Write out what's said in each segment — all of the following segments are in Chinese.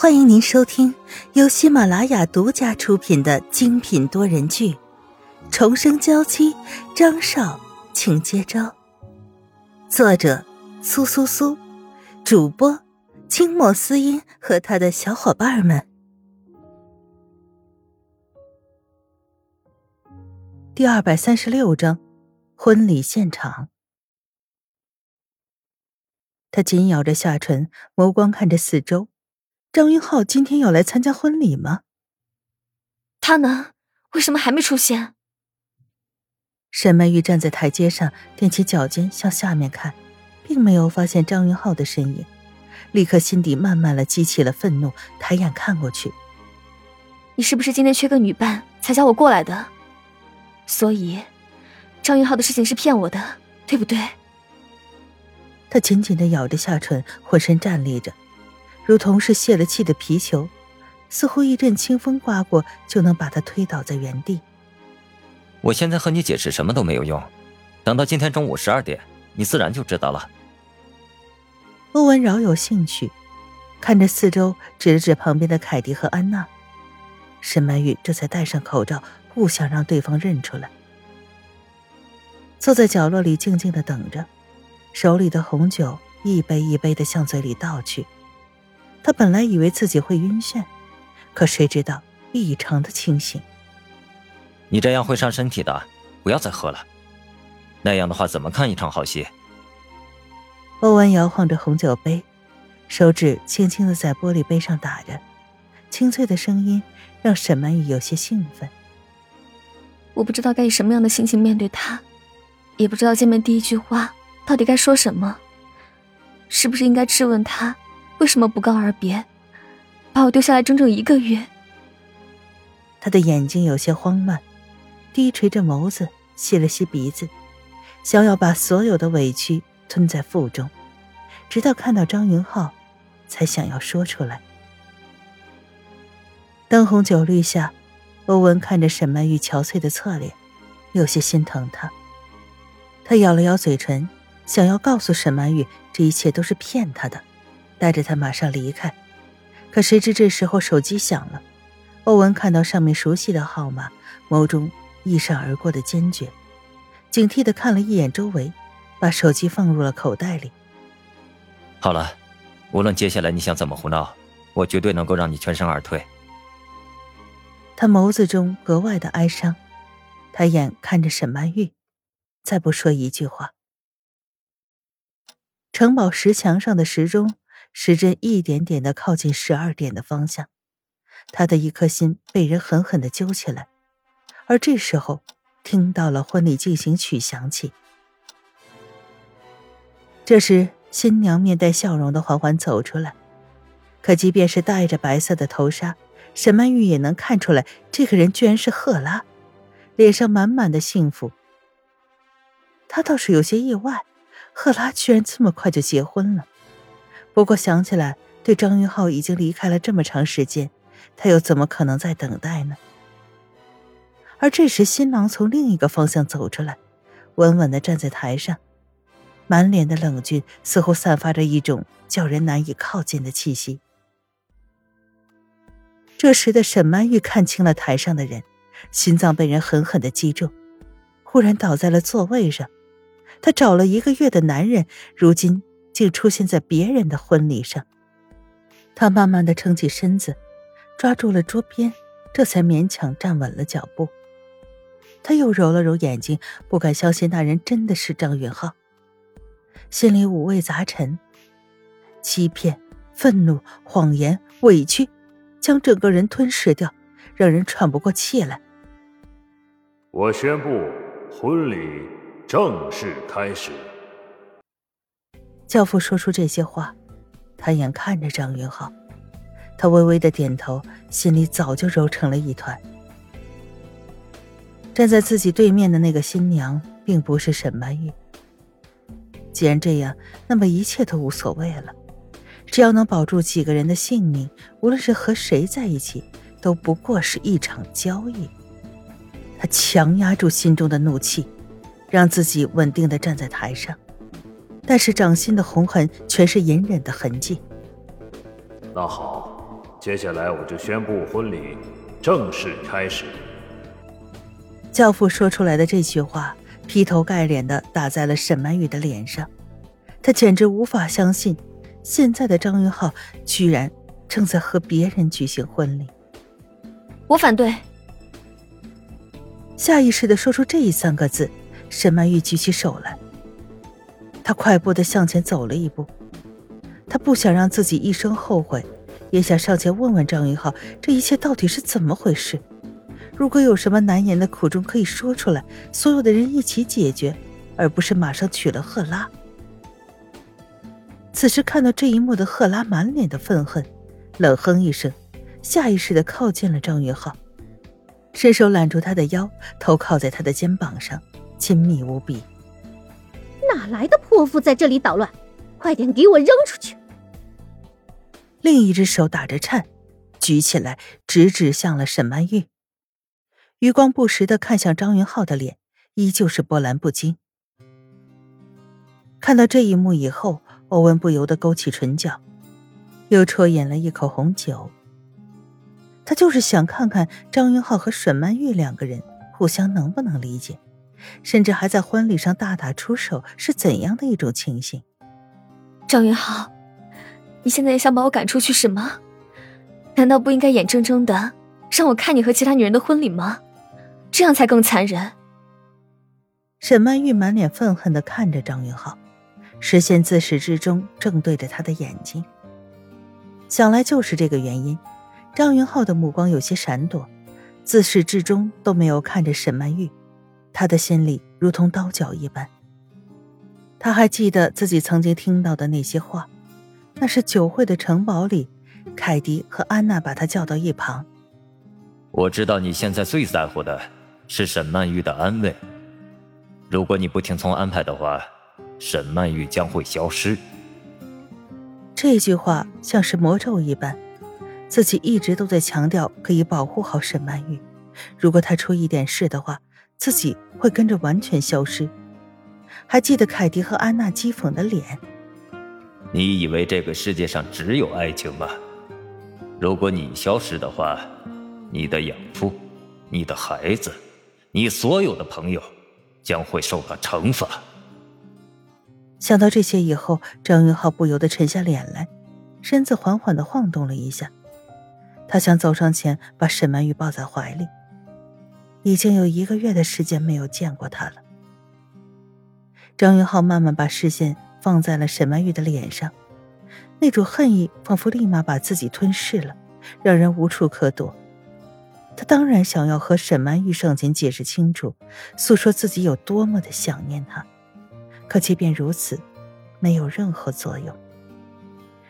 欢迎您收听由喜马拉雅独家出品的精品多人剧《重生娇妻》，张少，请接招。作者：苏苏苏，主播：清末思音和他的小伙伴们。第二百三十六章，婚礼现场。他紧咬着下唇，眸光看着四周。张云浩今天要来参加婚礼吗？他呢？为什么还没出现？沈曼玉站在台阶上，踮起脚尖向下面看，并没有发现张云浩的身影，立刻心底慢慢的激起了愤怒，抬眼看过去。你是不是今天缺个女伴，才叫我过来的？所以，张云浩的事情是骗我的，对不对？他紧紧的咬着下唇，浑身站立着。如同是泄了气的皮球，似乎一阵清风刮过就能把他推倒在原地。我现在和你解释什么都没有用，等到今天中午十二点，你自然就知道了。欧文饶有兴趣，看着四周，指了指旁边的凯蒂和安娜。沈曼玉这才戴上口罩，不想让对方认出来。坐在角落里静静的等着，手里的红酒一杯一杯的向嘴里倒去。他本来以为自己会晕眩，可谁知道异常的清醒。你这样会伤身体的，不要再喝了。那样的话，怎么看一场好戏？欧文摇晃着红酒杯，手指轻轻的在玻璃杯上打着，清脆的声音让沈曼玉有些兴奋。我不知道该以什么样的心情面对他，也不知道见面第一句话到底该说什么，是不是应该质问他？为什么不告而别，把我丢下来整整一个月？他的眼睛有些慌乱，低垂着眸子，吸了吸鼻子，想要把所有的委屈吞在腹中，直到看到张云浩，才想要说出来。灯红酒绿下，欧文看着沈曼玉憔悴的侧脸，有些心疼她。他咬了咬嘴唇，想要告诉沈曼玉，这一切都是骗他的。带着他马上离开，可谁知这时候手机响了。欧文看到上面熟悉的号码，眸中一闪而过的坚决，警惕的看了一眼周围，把手机放入了口袋里。好了，无论接下来你想怎么胡闹，我绝对能够让你全身而退。他眸子中格外的哀伤，抬眼看着沈曼玉，再不说一句话。城堡石墙上的时钟。时针一点点的靠近十二点的方向，他的一颗心被人狠狠的揪起来。而这时候，听到了婚礼进行曲响起。这时，新娘面带笑容的缓缓走出来。可即便是戴着白色的头纱，沈曼玉也能看出来，这个人居然是赫拉，脸上满满的幸福。他倒是有些意外，赫拉居然这么快就结婚了。不过想起来，对张云浩已经离开了这么长时间，他又怎么可能在等待呢？而这时，新郎从另一个方向走出来，稳稳的站在台上，满脸的冷峻，似乎散发着一种叫人难以靠近的气息。这时的沈曼玉看清了台上的人，心脏被人狠狠的击中，忽然倒在了座位上。她找了一个月的男人，如今。竟出现在别人的婚礼上。他慢慢的撑起身子，抓住了桌边，这才勉强站稳了脚步。他又揉了揉眼睛，不敢相信那人真的是张云浩，心里五味杂陈，欺骗、愤怒、谎言、委屈，将整个人吞噬掉，让人喘不过气来。我宣布，婚礼正式开始。教父说出这些话，他眼看着张云浩，他微微的点头，心里早就揉成了一团。站在自己对面的那个新娘，并不是沈曼玉。既然这样，那么一切都无所谓了，只要能保住几个人的性命，无论是和谁在一起，都不过是一场交易。他强压住心中的怒气，让自己稳定的站在台上。但是掌心的红痕全是隐忍的痕迹。那好，接下来我就宣布婚礼正式开始。教父说出来的这句话，劈头盖脸的打在了沈曼玉的脸上，他简直无法相信，现在的张云浩居然正在和别人举行婚礼。我反对。下意识的说出这三个字，沈曼玉举起手来，他快步的向前走了一步，他不想让自己一生后悔，也想上前问问张云浩，这一切到底是怎么回事。如果有什么难言的苦衷可以说出来，所有的人一起解决，而不是马上娶了赫拉。此时看到这一幕的赫拉满脸的愤恨，冷哼一声，下意识的靠近了张云浩，伸手揽住他的腰，头靠在他的肩膀上，亲密无比。哪来的泼妇在这里捣乱？快点给我扔出去！另一只手打着颤，举起来，直指向了沈曼玉。余光不时的看向张云浩的脸，依旧是波澜不惊。看到这一幕以后，欧文不由得勾起唇角，又啜饮了一口红酒。他就是想看看张云浩和沈曼玉两个人互相能不能理解，甚至还在婚礼上大打出手是怎样的一种情形。张云浩，你现在也想把我赶出去是吗？难道不应该眼睁睁的让我看你和其他女人的婚礼吗？这样才更残忍。沈曼玉满脸愤恨的看着张云浩，视线自始至终正对着他的眼睛。想来就是这个原因，张云浩的目光有些闪躲，自始至终都没有看着沈曼玉，他的心里如同刀绞一般。他还记得自己曾经听到的那些话，那是酒会的城堡里，凯迪和安娜把他叫到一旁。我知道你现在最在乎的。是沈曼玉的安慰。如果你不听从安排的话，沈曼玉将会消失。这句话像是魔咒一般，自己一直都在强调可以保护好沈曼玉。如果她出一点事的话，自己会跟着完全消失。还记得凯蒂和安娜讥讽的脸。你以为这个世界上只有爱情吗？如果你消失的话，你的养父，你的孩子。你所有的朋友将会受到惩罚。想到这些以后，张云浩不由得沉下脸来，身子缓缓的晃动了一下。他想走上前把沈曼玉抱在怀里。已经有一个月的时间没有见过他了。张云浩慢慢把视线放在了沈曼玉的脸上，那种恨意仿佛立马把自己吞噬了，让人无处可躲。他当然想要和沈曼玉上前解释清楚，诉说自己有多么的想念她，可即便如此，没有任何作用。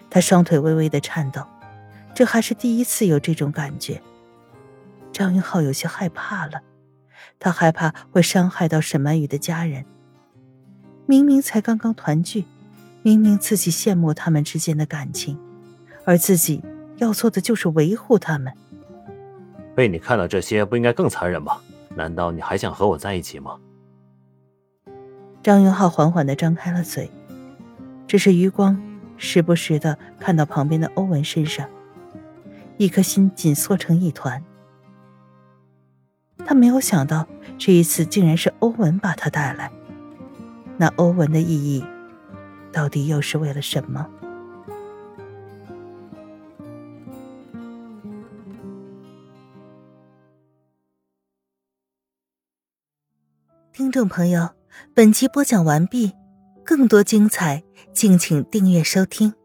他双腿微微的颤抖，这还是第一次有这种感觉。张云浩有些害怕了，他害怕会伤害到沈曼玉的家人。明明才刚刚团聚，明明自己羡慕他们之间的感情，而自己要做的就是维护他们。被你看到这些，不应该更残忍吗？难道你还想和我在一起吗？张云浩缓缓的张开了嘴，只是余光时不时的看到旁边的欧文身上，一颗心紧缩成一团。他没有想到这一次竟然是欧文把他带来，那欧文的意义，到底又是为了什么？听众朋友，本集播讲完毕，更多精彩，敬请订阅收听。